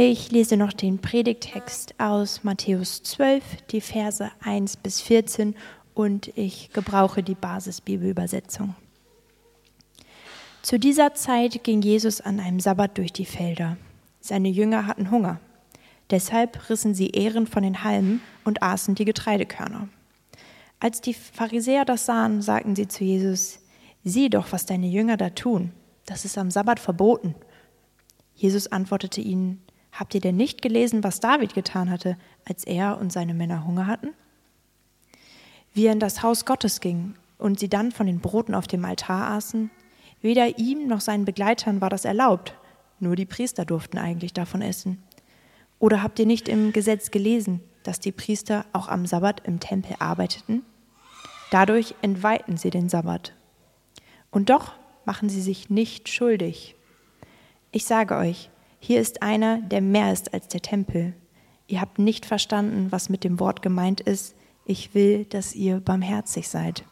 Ich lese noch den Predigtext aus Matthäus 12, die Verse 1 bis 14 und ich gebrauche die Basisbibelübersetzung. Zu dieser Zeit ging Jesus an einem Sabbat durch die Felder. Seine Jünger hatten Hunger. Deshalb rissen sie Ehren von den Halmen und aßen die Getreidekörner. Als die Pharisäer das sahen, sagten sie zu Jesus, sieh doch, was deine Jünger da tun. Das ist am Sabbat verboten. Jesus antwortete ihnen, Habt ihr denn nicht gelesen, was David getan hatte, als er und seine Männer Hunger hatten? Wie er in das Haus Gottes ging und sie dann von den Broten auf dem Altar aßen, weder ihm noch seinen Begleitern war das erlaubt, nur die Priester durften eigentlich davon essen. Oder habt ihr nicht im Gesetz gelesen, dass die Priester auch am Sabbat im Tempel arbeiteten? Dadurch entweihten sie den Sabbat. Und doch machen sie sich nicht schuldig. Ich sage euch, hier ist einer, der mehr ist als der Tempel. Ihr habt nicht verstanden, was mit dem Wort gemeint ist. Ich will, dass ihr barmherzig seid.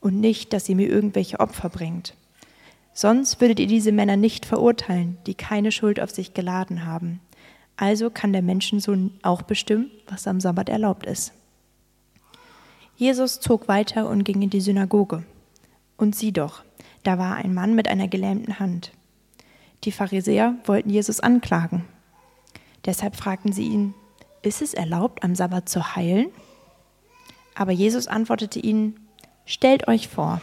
Und nicht, dass ihr mir irgendwelche Opfer bringt. Sonst würdet ihr diese Männer nicht verurteilen, die keine Schuld auf sich geladen haben. Also kann der Menschensohn auch bestimmen, was am Sabbat erlaubt ist. Jesus zog weiter und ging in die Synagoge. Und sieh doch, da war ein Mann mit einer gelähmten Hand. Die Pharisäer wollten Jesus anklagen. Deshalb fragten sie ihn, ist es erlaubt, am Sabbat zu heilen? Aber Jesus antwortete ihnen, stellt euch vor,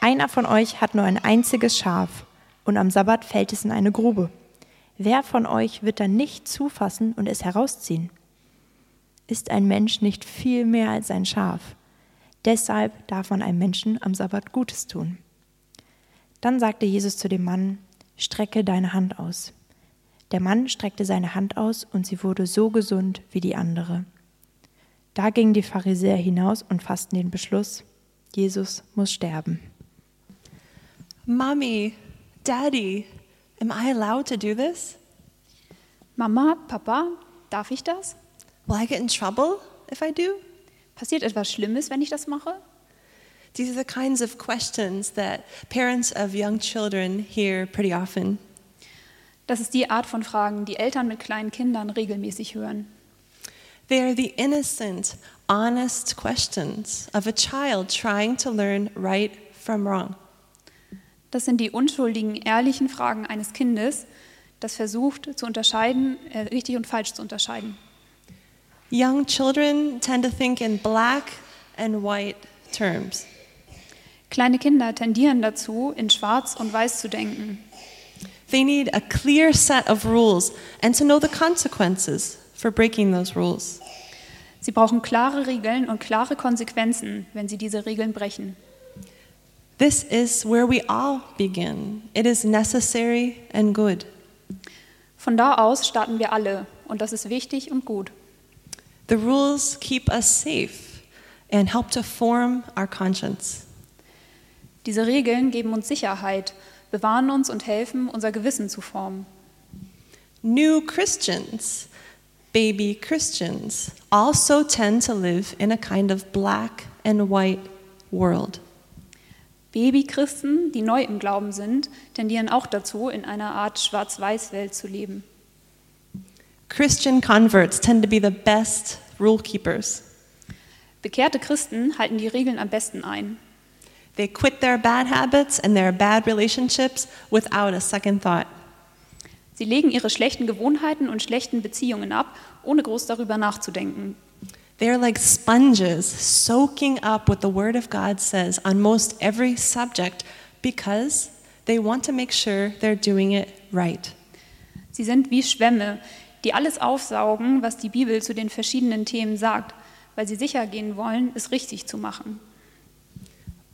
einer von euch hat nur ein einziges Schaf und am Sabbat fällt es in eine Grube. Wer von euch wird dann nicht zufassen und es herausziehen? Ist ein Mensch nicht viel mehr als ein Schaf? Deshalb darf man einem Menschen am Sabbat Gutes tun. Dann sagte Jesus zu dem Mann, strecke deine Hand aus. Der Mann streckte seine Hand aus und sie wurde so gesund wie die andere. Da gingen die Pharisäer hinaus und fassten den Beschluss, Jesus muss sterben. Mommy, Daddy, am I allowed to do this? Mama, Papa, darf ich das? Will I get in trouble if I do? Passiert etwas Schlimmes, wenn ich das mache? These are the kinds of questions that parents of young children hear pretty often. Das ist die Art von Fragen, die Eltern mit kleinen Kindern regelmäßig hören. They are the innocent, honest questions of a child trying to learn right from wrong. Das sind die unschuldigen, ehrlichen Fragen eines Kindes, das versucht zu unterscheiden, äh, richtig und falsch zu unterscheiden. Young children tend to think in black and white terms. Kleine Kinder tendieren dazu, in Schwarz und Weiß zu denken. They need a clear set of rules and to know the consequences for breaking those rules. Sie brauchen klare Regeln und klare Konsequenzen, wenn sie diese Regeln brechen. This is where we all begin. It is necessary and good. Von da aus starten wir alle und das ist wichtig und gut. The rules keep us safe and help to form our conscience. Diese Regeln geben uns Sicherheit, bewahren uns und helfen, unser Gewissen zu formen. New Christians, baby Christians, also tend to live in a kind of black and white world. Babychristen, die neu im Glauben sind, tendieren auch dazu, in einer Art Schwarz-Weiß-Welt zu leben. Christian converts tend to be the best rule keepers. Bekehrte Christen halten die Regeln am besten ein. They quit their bad habits and their bad relationships without a second thought. Sie legen ihre schlechten Gewohnheiten und schlechten Beziehungen ab, ohne groß darüber nachzudenken. They're like sponges soaking up what the Word of God says on most every subject because they want to make sure they're doing it right. Sie sind wie Schwämme, die alles aufsaugen, was die Bibel zu den verschiedenen Themen sagt, weil sie sicher gehen wollen, es richtig zu machen.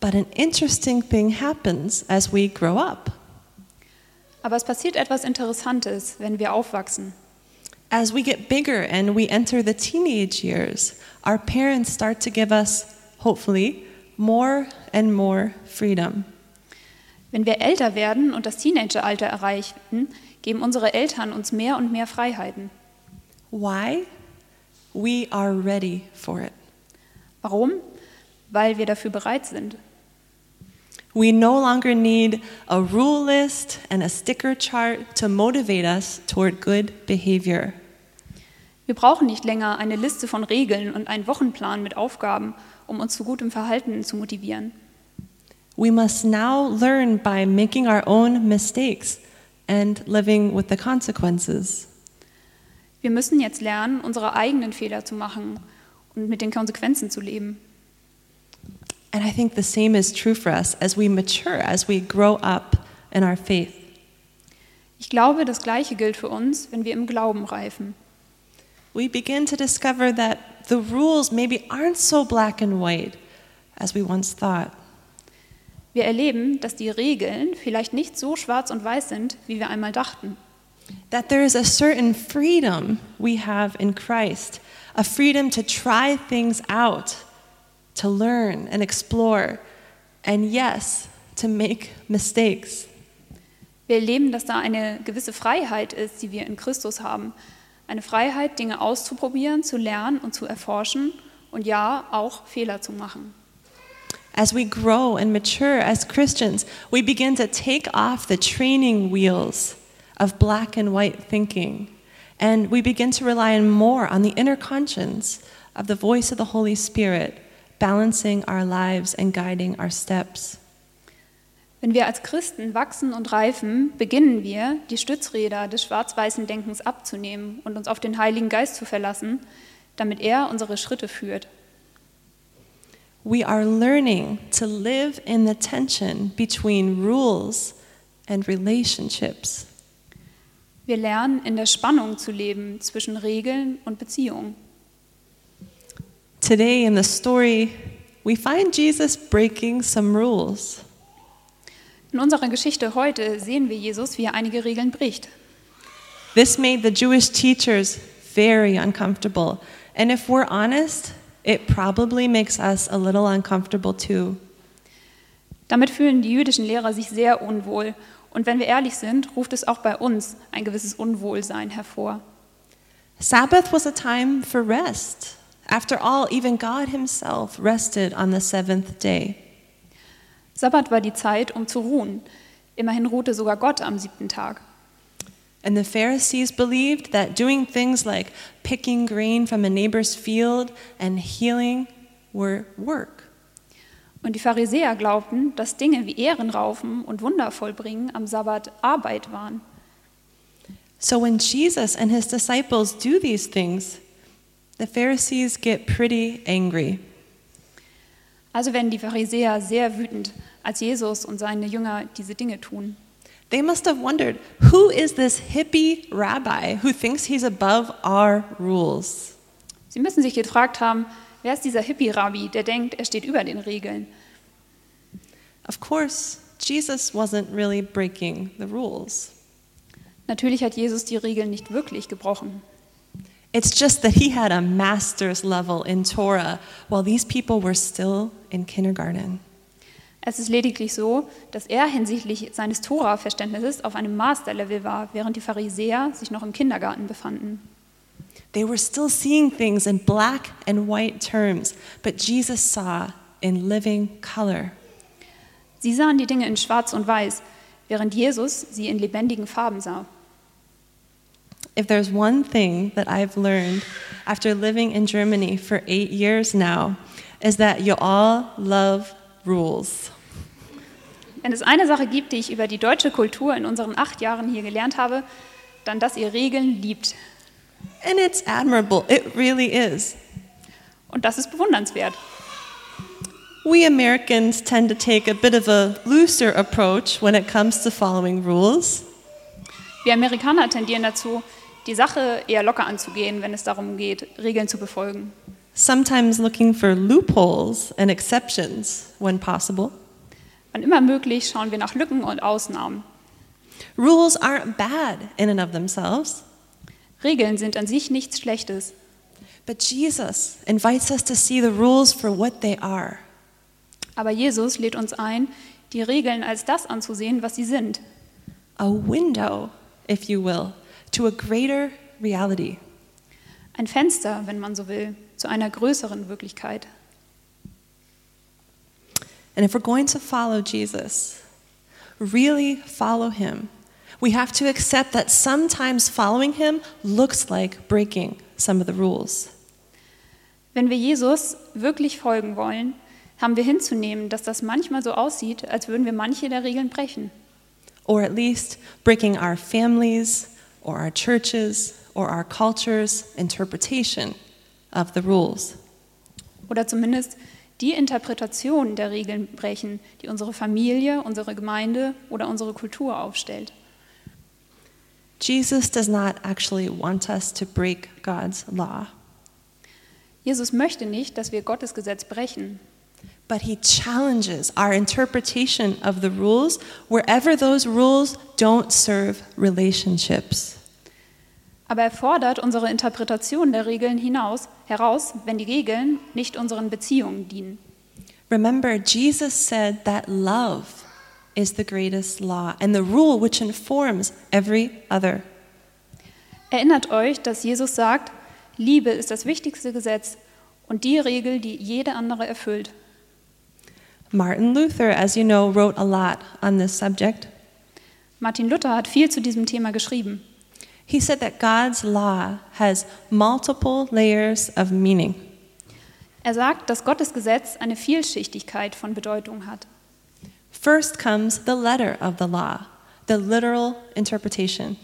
But an interesting thing happens as we grow up. Aber es passiert etwas Interessantes, wenn wir aufwachsen. As we get bigger and we enter the teenage years, our parents start to give us, hopefully, more and more freedom. Wenn wir älter werden und das Teenageralter erreichen, geben unsere Eltern uns mehr und mehr Freiheiten. Why? We are ready for it. Warum? Weil wir dafür bereit sind. We no longer need a rule list and a sticker chart to motivate us toward good behavior. Wir brauchen nicht länger eine Liste von Regeln und einen Wochenplan mit Aufgaben, um uns zu gutem Verhalten zu motivieren. We must now learn by making our own mistakes and living with the consequences. Wir müssen jetzt lernen, unsere eigenen Fehler zu machen und mit den Konsequenzen zu leben. And I think the same is true for us as we mature, as we grow up in our faith. Ich glaube, das Gleiche gilt für uns, wenn wir im Glauben reifen. We begin to discover that the rules maybe aren't so black and white as we once thought. Wir erleben, dass die Regeln vielleicht nicht so schwarz und weiß sind, wie wir einmal dachten. That there is a certain freedom we have in Christ, a freedom to try things out, to learn and explore, and yes, to make mistakes. Wir erleben, dass da eine gewisse Freiheit ist, die wir in Christus haben. Eine Freiheit, Dinge auszuprobieren, zu lernen und zu erforschen und ja, auch Fehler zu machen. As we grow and mature as Christians, we begin to take off the training wheels of black and white thinking, and we begin to rely more on the inner conscience of the voice of the Holy Spirit, balancing our lives and guiding our steps. Wenn wir als Christen wachsen und reifen, beginnen wir, die Stützräder des schwarz-weißen Denkens abzunehmen und uns auf den Heiligen Geist zu verlassen, damit er unsere Schritte führt. We are learning to live in the tension between rules and relationships. Wir lernen, in der Spannung zu leben zwischen Regeln und Beziehungen. Today in the story, we find Jesus breaking some rules. In unserer Geschichte heute sehen wir Jesus, wie er einige Regeln bricht. This made the Jewish teachers very uncomfortable. And if we're honest, it probably makes us a little uncomfortable too. Damit fühlen die jüdischen Lehrer sich sehr unwohl. Und wenn wir ehrlich sind, ruft es auch bei uns ein gewisses Unwohlsein hervor. Sabbath was a time for rest. After all, even God Himself rested on the seventh day. Sabbat war die Zeit, um zu ruhen. Immerhin ruhte sogar Gott am siebten Tag. And the Pharisees believed that doing things like picking grain from a neighbor's field and healing were work. Und die Pharisäer glaubten, dass Dinge wie Ehrenraufen und Wunder vollbringen am Sabbat Arbeit waren. So when Jesus and his disciples do these things, the Pharisees get pretty angry. Also werden die Pharisäer sehr wütend, als Jesus und seine Jünger diese Dinge tun. They must have wondered who is this hippie rabbi who thinks he's above our rules? Sie müssen sich gefragt haben, wer ist dieser Hippie-Rabbi, der denkt, er steht über den Regeln? Of course, Jesus wasn't really breaking the rules. Natürlich hat Jesus die Regeln nicht wirklich gebrochen. It's just that he had a master's level in Torah while these people were still in kindergarten. Es ist lediglich so, dass er hinsichtlich seines Tora-Verständnisses auf einem Masterlevel war, während die Pharisäer sich noch im Kindergarten befanden. They were still seeing things in black and white terms, but Jesus saw in living color. Sie sahen die Dinge in Schwarz und Weiß, während Jesus sie in lebendigen Farben sah. If there's one thing that I've learned after living in Germany for eight years now, is that you all love rules. Wenn es eine Sache gibt, die ich über die deutsche Kultur in unseren acht Jahren hier gelernt habe, dann, dass ihr Regeln liebt. And it's admirable, it really is. Und das ist bewundernswert. We Americans tend to take a bit of a looser approach when it comes to following rules. Wir Amerikaner tendieren dazu, die Sache eher locker anzugehen, wenn es darum geht, Regeln zu befolgen. sometimes looking for loopholes and exceptions when possible. Wann immer möglich schauen wir nach Lücken und Ausnahmen. Rules aren't bad in and of themselves, Regeln sind an sich nichts Schlechtes, but Jesus invites us to see the rules for what they are aber Jesus lädt uns ein, die Regeln als das anzusehen, was sie sind. a window, if you will, to a greater reality. Ein Fenster, wenn man so will, zu einer größeren Wirklichkeit. And if we're going to follow Jesus, really follow him, we have to accept that sometimes following him looks like breaking some of the rules. Wenn wir Jesus wirklich folgen wollen, haben wir hinzunehmen, dass das manchmal so aussieht, als würden wir manche der Regeln brechen. Or at least breaking our families or our churches or our culture's interpretation of the rules. Oder zumindest die Interpretation der Regeln brechen, die unsere Familie, unsere Gemeinde oder unsere Kultur aufstellt. Jesus does not actually want us to break God's law, Jesus möchte nicht, dass wir Gottes Gesetz brechen, but he challenges our interpretation of the rules wherever those rules don't serve relationships. aber er fordert unsere Interpretation der Regeln hinaus, heraus, wenn die Regeln nicht unseren Beziehungen dienen. Remember, Jesus said that love is the greatest law and the rule which informs every other. Erinnert euch, dass Jesus sagt, Liebe ist das wichtigste Gesetz und die Regel, die jede andere erfüllt. Martin Luther, as you know, wrote a lot on this subject. Martin Luther hat viel zu diesem Thema geschrieben. He said that God's law has multiple layers of meaning. Er sagt, dass Gottes Gesetz eine Vielschichtigkeit von Bedeutung hat. First comes the letter of the law, the literal interpretation.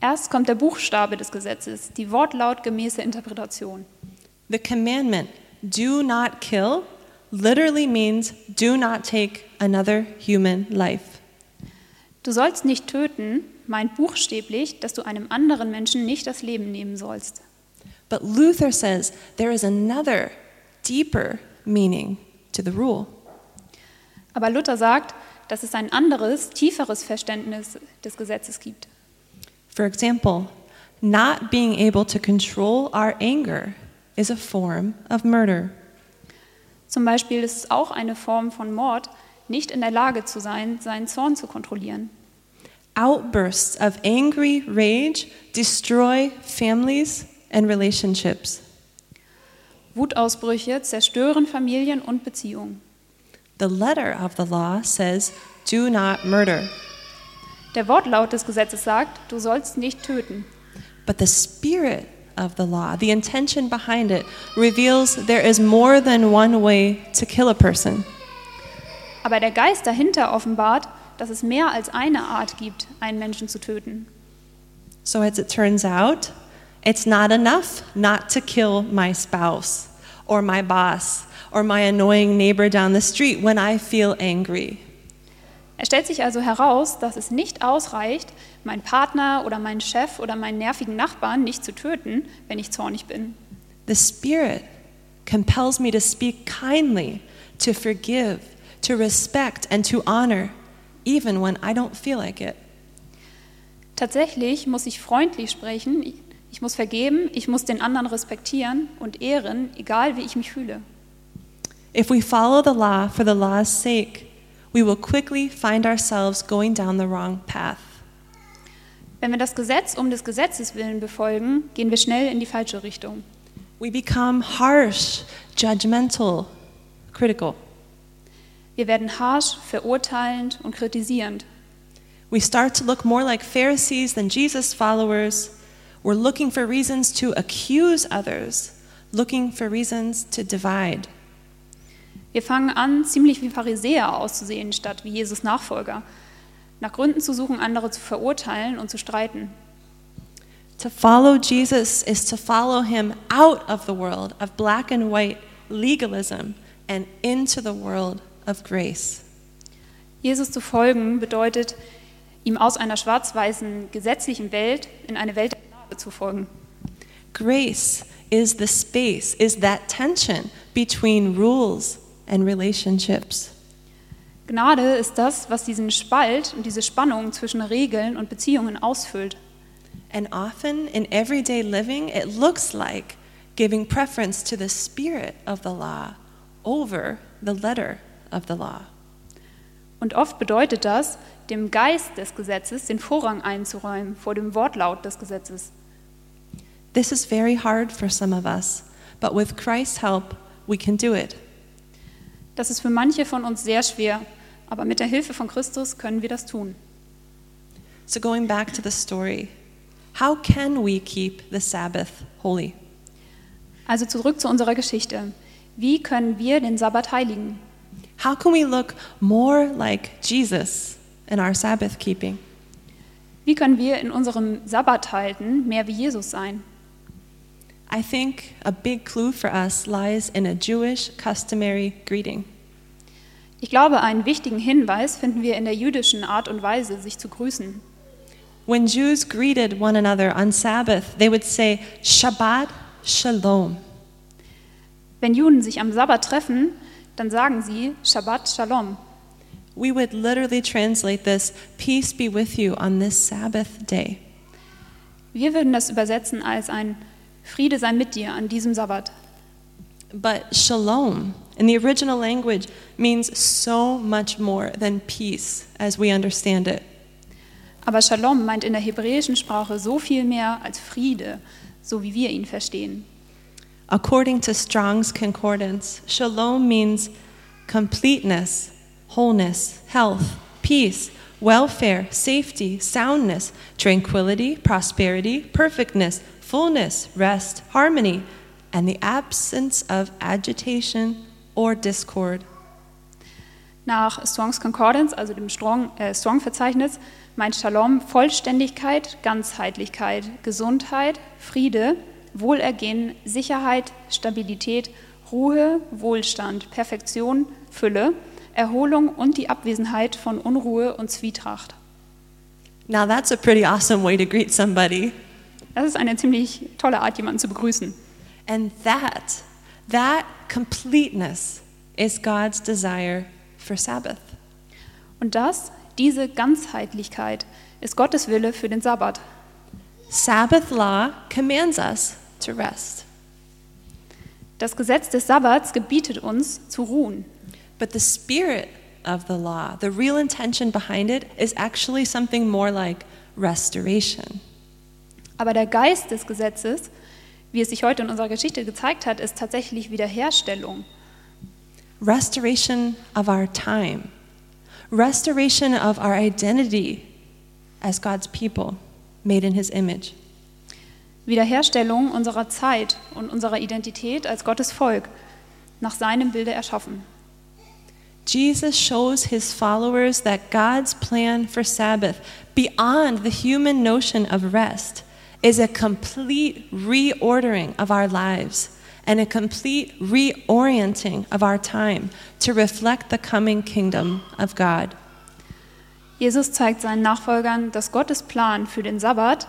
Erst kommt der Buchstabe des Gesetzes, die wortlautgemäße Interpretation. The commandment, do not kill, literally means do not take another human life. Du sollst nicht töten, meint buchstäblich, dass du einem anderen Menschen nicht das Leben nehmen sollst. But Luther says there is another, deeper meaning to the rule. Aber Luther sagt, dass es ein anderes, tieferes Verständnis des Gesetzes gibt. For example, not being able to control our anger is a form of murder. Zum Beispiel ist es auch eine Form von Mord, nicht in der Lage zu sein, seinen Zorn zu kontrollieren. Outbursts of angry rage destroy families and relationships. Wutausbrüche zerstören Familien und Beziehungen. The letter of the law says, do not murder. Der Wortlaut des Gesetzes sagt, du sollst nicht töten. But the spirit of the law, the intention behind it, reveals there is more than one way to kill a person. Aber der Geist dahinter offenbart, dass es mehr als eine Art gibt, einen Menschen zu töten. So, as it turns out, it's not enough not to kill my spouse or my boss or my annoying neighbor down the street when I feel angry. Es stellt sich also heraus, dass es nicht ausreicht, meinen Partner oder meinen Chef oder meinen nervigen Nachbarn nicht zu töten, wenn ich zornig bin. The Spirit compels me to speak kindly, to forgive, to respect, and to honor, even when I don't feel like it. Tatsächlich muss ich freundlich sprechen, ich muss vergeben, ich muss den anderen respektieren und ehren, egal wie ich mich fühle. If we follow the law for the law's sake, we will quickly find ourselves going down the wrong path. Wenn wir das Gesetz um des Gesetzes willen befolgen, gehen wir schnell in die falsche Richtung. We become harsh, judgmental, critical. Wir werden harsch, verurteilend und kritisierend. We start to look more like Pharisees than Jesus followers. We're looking for reasons to accuse others, looking for reasons to divide. Wir fangen an, ziemlich wie Pharisäer auszusehen, statt wie Jesus Nachfolger. Nach Gründen zu suchen, andere zu verurteilen und zu streiten. To follow Jesus is to follow him out of the world of black and white legalism and into the world of grace. Jesus zu folgen bedeutet, ihm aus einer schwarz-weißen gesetzlichen Welt in eine Welt der Gnade zu folgen. Grace is the space, is that tension between rules and relationships. Gnade ist das, was diesen Spalt und diese Spannung zwischen Regeln und Beziehungen ausfüllt. And often in everyday living, it looks like giving preference to the spirit of the law over the letter of the law. Und oft bedeutet das, dem Geist des Gesetzes den Vorrang einzuräumen vor dem Wortlaut des Gesetzes. This is very hard for some of us, but with Christ's help, we can do it. Das ist für manche von uns sehr schwer, aber mit der Hilfe von Christus können wir das tun. So, going back to the story, how can we keep the Sabbath holy? Also zurück zu unserer Geschichte. Wie können wir den Sabbat heiligen? How can we look more like Jesus in our Sabbath keeping? Wie können wir in unserem Sabbat halten mehr wie Jesus sein? I think a big clue for us lies in a Jewish customary greeting. Ich glaube, einen wichtigen Hinweis finden wir in der jüdischen Art und Weise, sich zu grüßen. When Jews greeted one another on Sabbath, they would say, Shabbat Shalom. Wenn Juden sich am Sabbat treffen, dann sagen sie Shabbat Shalom. We would literally translate this, Peace be with you on this Sabbath day. Wir würden das übersetzen als ein Friede sei mit dir an diesem Sabbat. But shalom in the original language means so much more than peace as we understand it. Aber Shalom meint in der hebräischen Sprache so viel mehr als Friede, so wie wir ihn verstehen. According to Strong's Concordance, shalom means completeness, wholeness, health, peace, welfare, safety, soundness, tranquility, prosperity, perfectness, fullness, rest, harmony, and the absence of agitation or discord. Nach Strongs Concordance, also dem Strong, äh, Strong-Verzeichnis, meint Shalom Vollständigkeit, Ganzheitlichkeit, Gesundheit, Friede, Wohlergehen, Sicherheit, Stabilität, Ruhe, Wohlstand, Perfektion, Fülle, Erholung und die Abwesenheit von Unruhe und Zwietracht. Now, that's a pretty awesome way to greet somebody. Das ist eine ziemlich tolle Art, jemanden zu begrüßen. And that, that completeness is God's desire for Sabbath. Und das, diese Ganzheitlichkeit, ist Gottes Wille für den Sabbat. Sabbath law commands us to rest. Das Gesetz des Sabbats gebietet uns zu ruhen. But the spirit of the law, the real intention behind it, is actually something more like restoration. Aber der Geist des Gesetzes, wie es sich heute in unserer Geschichte gezeigt hat, ist tatsächlich Wiederherstellung. Restoration of our time, restoration of our identity as God's people, made in His image. Wiederherstellung unserer Zeit und unserer Identität als Gottes Volk, nach seinem Bilde erschaffen. Jesus shows his followers that God's plan for Sabbath, beyond the human notion of rest, is a complete reordering of our lives and a complete reorienting of our time to reflect the coming kingdom of God. Jesus zeigt seinen Nachfolgern, dass Gottes Plan für den Sabbat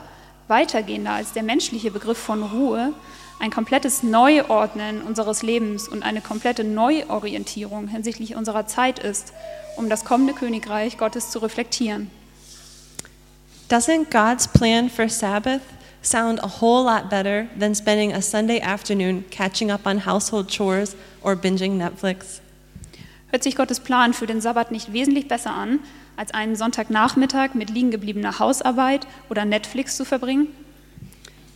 weitergehender als der menschliche Begriff von Ruhe ein komplettes Neuordnen unseres Lebens und eine komplette Neuorientierung hinsichtlich unserer Zeit ist, um das kommende Königreich Gottes zu reflektieren. Doesn't God's plan for Sabbath sound a whole lot better than spending a Sunday afternoon catching up on household chores or binging Netflix? Hört sich Gottes Plan für den Sabbat nicht wesentlich besser an, als einen Sonntagnachmittag mit liegen gebliebener Hausarbeit oder Netflix zu verbringen?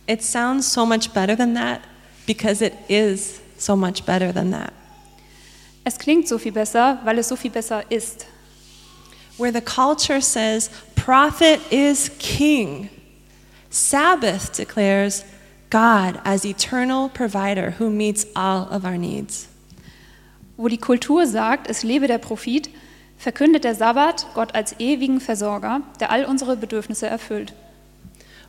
It sounds so much better than that because it is so much better than that. Es klingt so viel besser, weil es so viel besser ist. Where the culture says prophet is king, Sabbath declares God as eternal provider who meets all of our needs. Wo die Kultur sagt, es lebe der Prophet, verkündet der Sabbat Gott als ewigen Versorger, der all unsere Bedürfnisse erfüllt.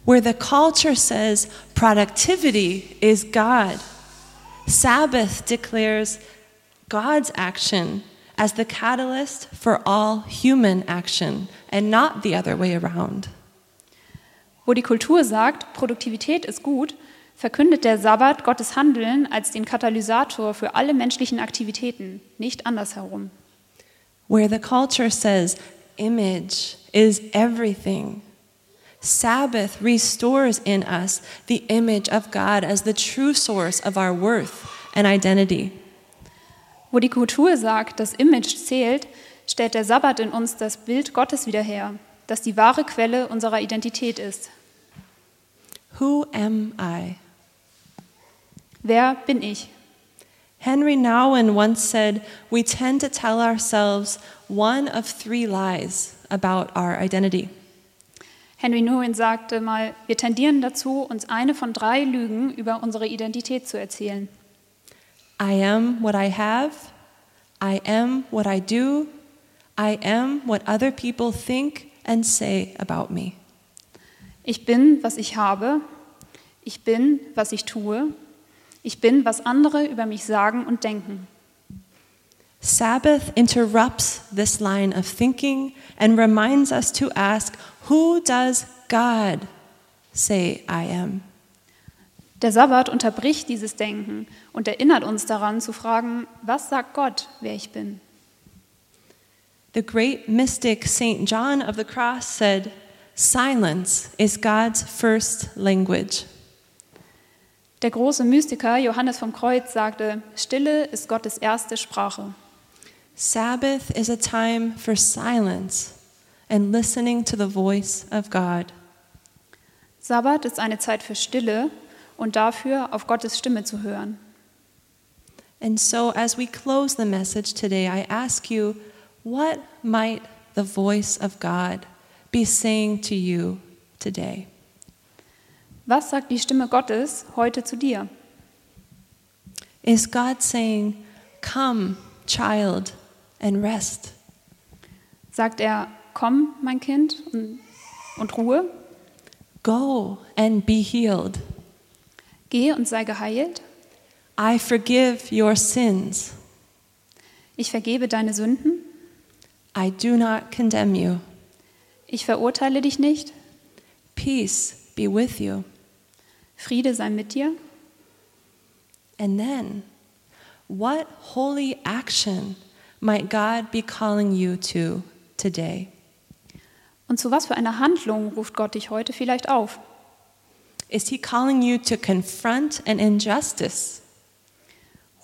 Where the culture says productivity is God, Sabbath declares God's action as the catalyst for all human action and not the other way around. Wo die Kultur sagt, Produktivität ist gut, verkündet der Sabbat Gottes Handeln als den Katalysator für alle menschlichen Aktivitäten, nicht andersherum. Where the culture says image is everything, Sabbath restores in us the image of God as the true source of our worth and identity. Wo die Kultur sagt, das Image zählt, stellt der Sabbat in uns das Bild Gottes wieder her, das die wahre Quelle unserer Identität ist. Who am I? Wer bin ich? Henry Nouwen once said, We tend to tell ourselves one of three lies about our identity. Henry Nouwen sagte mal, wir tendieren dazu, uns eine von drei Lügen über unsere Identität zu erzählen. I am what I have, I am what I do, I am what other people think and say about me. Ich bin, was ich habe. Ich bin, was ich tue. Ich bin, was andere über mich sagen und denken. Sabbath interrupts this line of thinking and reminds us to ask, Who does God say I am? Der Sabbat unterbricht dieses Denken und erinnert uns daran zu fragen, was sagt Gott, wer ich bin? The great mystic St. John of the Cross said, Silence is God's first language. Der große Mystiker Johannes vom Kreuz sagte, Stille ist Gottes erste Sprache. Sabbath is a time for silence and listening to the voice of God. Sabbat ist eine Zeit für Stille und dafür auf Gottes Stimme zu hören. And so, as we close the message today, I ask you, what might the voice of God be saying to you today? Was sagt die Stimme Gottes heute zu dir? Is God saying, Come, child, and rest? Sagt er, komm, mein Kind, und, und Ruhe? Go and be healed. Geh und sei geheilt? I forgive your sins. Ich vergebe deine Sünden? I do not condemn you. Ich verurteile dich nicht? Peace be with you. Friede sei mit dir? And then, what holy action might God be calling you to today? Und zu was für einer Handlung ruft Gott dich heute vielleicht auf? Is He calling you to confront an injustice,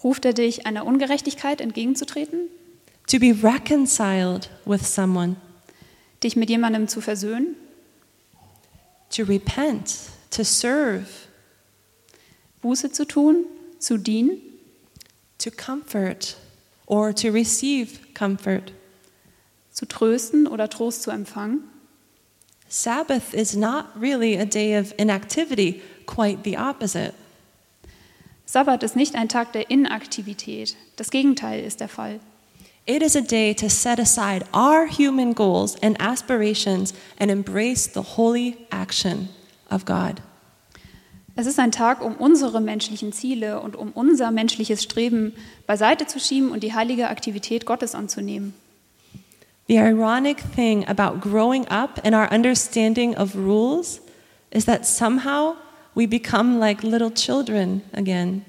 Ruft er dich, einer Ungerechtigkeit entgegenzutreten? To be reconciled with someone, Dich mit jemandem zu versöhnen? to repent, to serve, Buße zu tun? Zu dienen? to comfort, or to receive comfort? Zu trösten oder Trost zu empfangen? Sabbath is not really a day of inactivity, quite the opposite. Sabbat ist nicht ein Tag der Inaktivität. Das Gegenteil ist der Fall. It is a day to set aside our human goals and aspirations and embrace the holy action of God. Es ist ein Tag, um unsere menschlichen Ziele und um unser menschliches Streben beiseite zu schieben und die heilige Aktivität Gottes anzunehmen. The ironic thing about growing up and our understanding of rules is that somehow we become like little children again.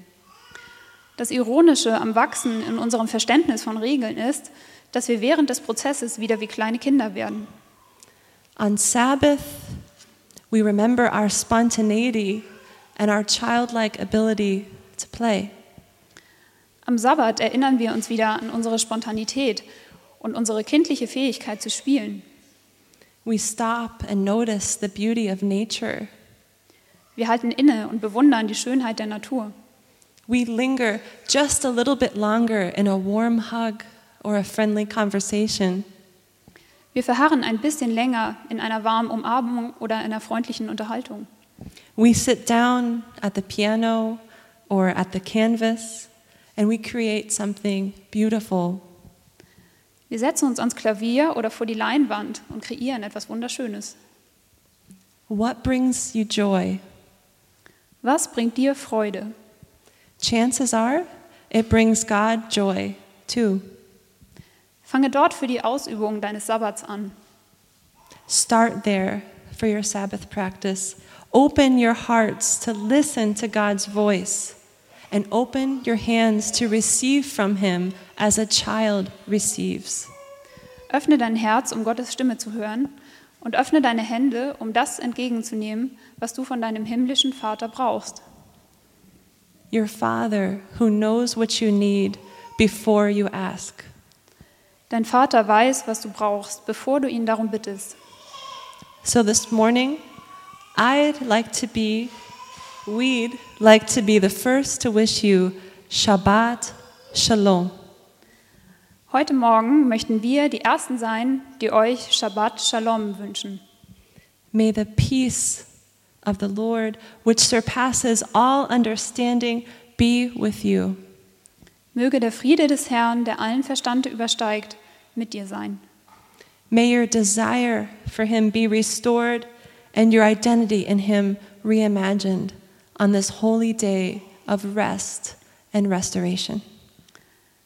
Das Ironische am Wachsen in unserem Verständnis von Regeln ist, dass wir während des Prozesses wieder wie kleine Kinder werden. On Sabbath, we remember our spontaneity and our childlike ability to play. Am Sabbat erinnern wir uns wieder an unsere Spontanität und unsere kindliche Fähigkeit zu spielen. We stop and notice the beauty of nature. Wir halten inne und bewundern die Schönheit der Natur. We linger just a little bit longer in a warm hug or a friendly conversation. Wir verharren ein bisschen länger in einer warmen Umarmung oder einer freundlichen Unterhaltung. We sit down at the piano or at the canvas and we create something beautiful. Wir setzen uns ans Klavier oder vor die Leinwand und kreieren etwas Wunderschönes. What brings you joy? Was bringt dir Freude? Chances are it brings God joy too. Fange dort für die Ausübung deines Sabbats an. Start there for your Sabbath practice. Open your hearts to listen to God's voice and open your hands to receive from Him as a child receives. Öffne dein Herz, um Gottes Stimme zu hören, und öffne deine Hände, um das entgegenzunehmen, was du von deinem himmlischen Vater brauchst. Your Father who knows what you need before you ask. Dein Vater weiß, was du brauchst, bevor du ihn darum bittest. So this morning, I'd like to be, we'd like to be the first to wish you Shabbat Shalom. Heute Morgen möchten wir die Ersten sein, die euch Shabbat Shalom wünschen. May the peace of the Lord, which surpasses all understanding, be with you. Möge der Friede des Herrn, der allen Verstand übersteigt, mit dir sein. May your desire for Him be restored and your identity in Him reimagined on this holy day of rest and restoration.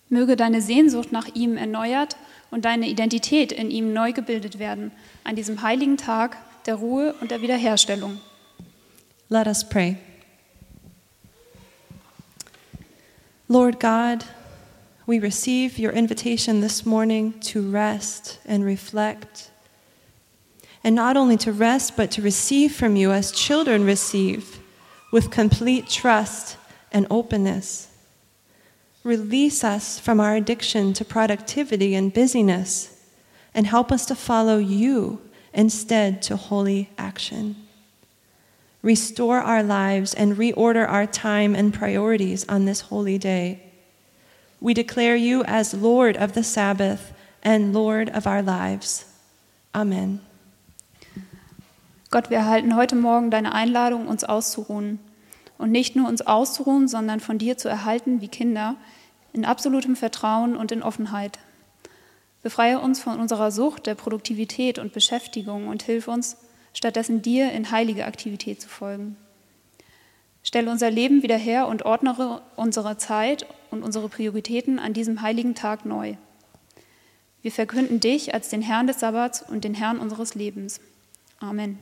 Möge deine Sehnsucht nach ihm erneuert und deine Identität in ihm neu gebildet werden an diesem heiligen Tag der Ruhe und der Wiederherstellung. Let us pray. Lord God, we receive your invitation this morning to rest and reflect. And not only to rest, but to receive from you as children receive with complete trust and openness. Release us from our addiction to productivity and busyness, and help us to follow you instead to holy action. Restore our lives and reorder our time and priorities on this holy day. We declare you as Lord of the Sabbath and Lord of our lives. Amen. Gott, wir erhalten heute Morgen deine Einladung, uns auszuruhen. Und nicht nur uns auszuruhen, sondern von dir zu erhalten wie Kinder, in absolutem Vertrauen und in Offenheit. Befreie uns von unserer Sucht der Produktivität und Beschäftigung und hilf uns, stattdessen dir in heilige Aktivität zu folgen. Stelle unser Leben wieder her und ordnere unsere Zeit und unsere Prioritäten an diesem heiligen Tag neu. Wir verkünden dich als den Herrn des Sabbats und den Herrn unseres Lebens. Amen.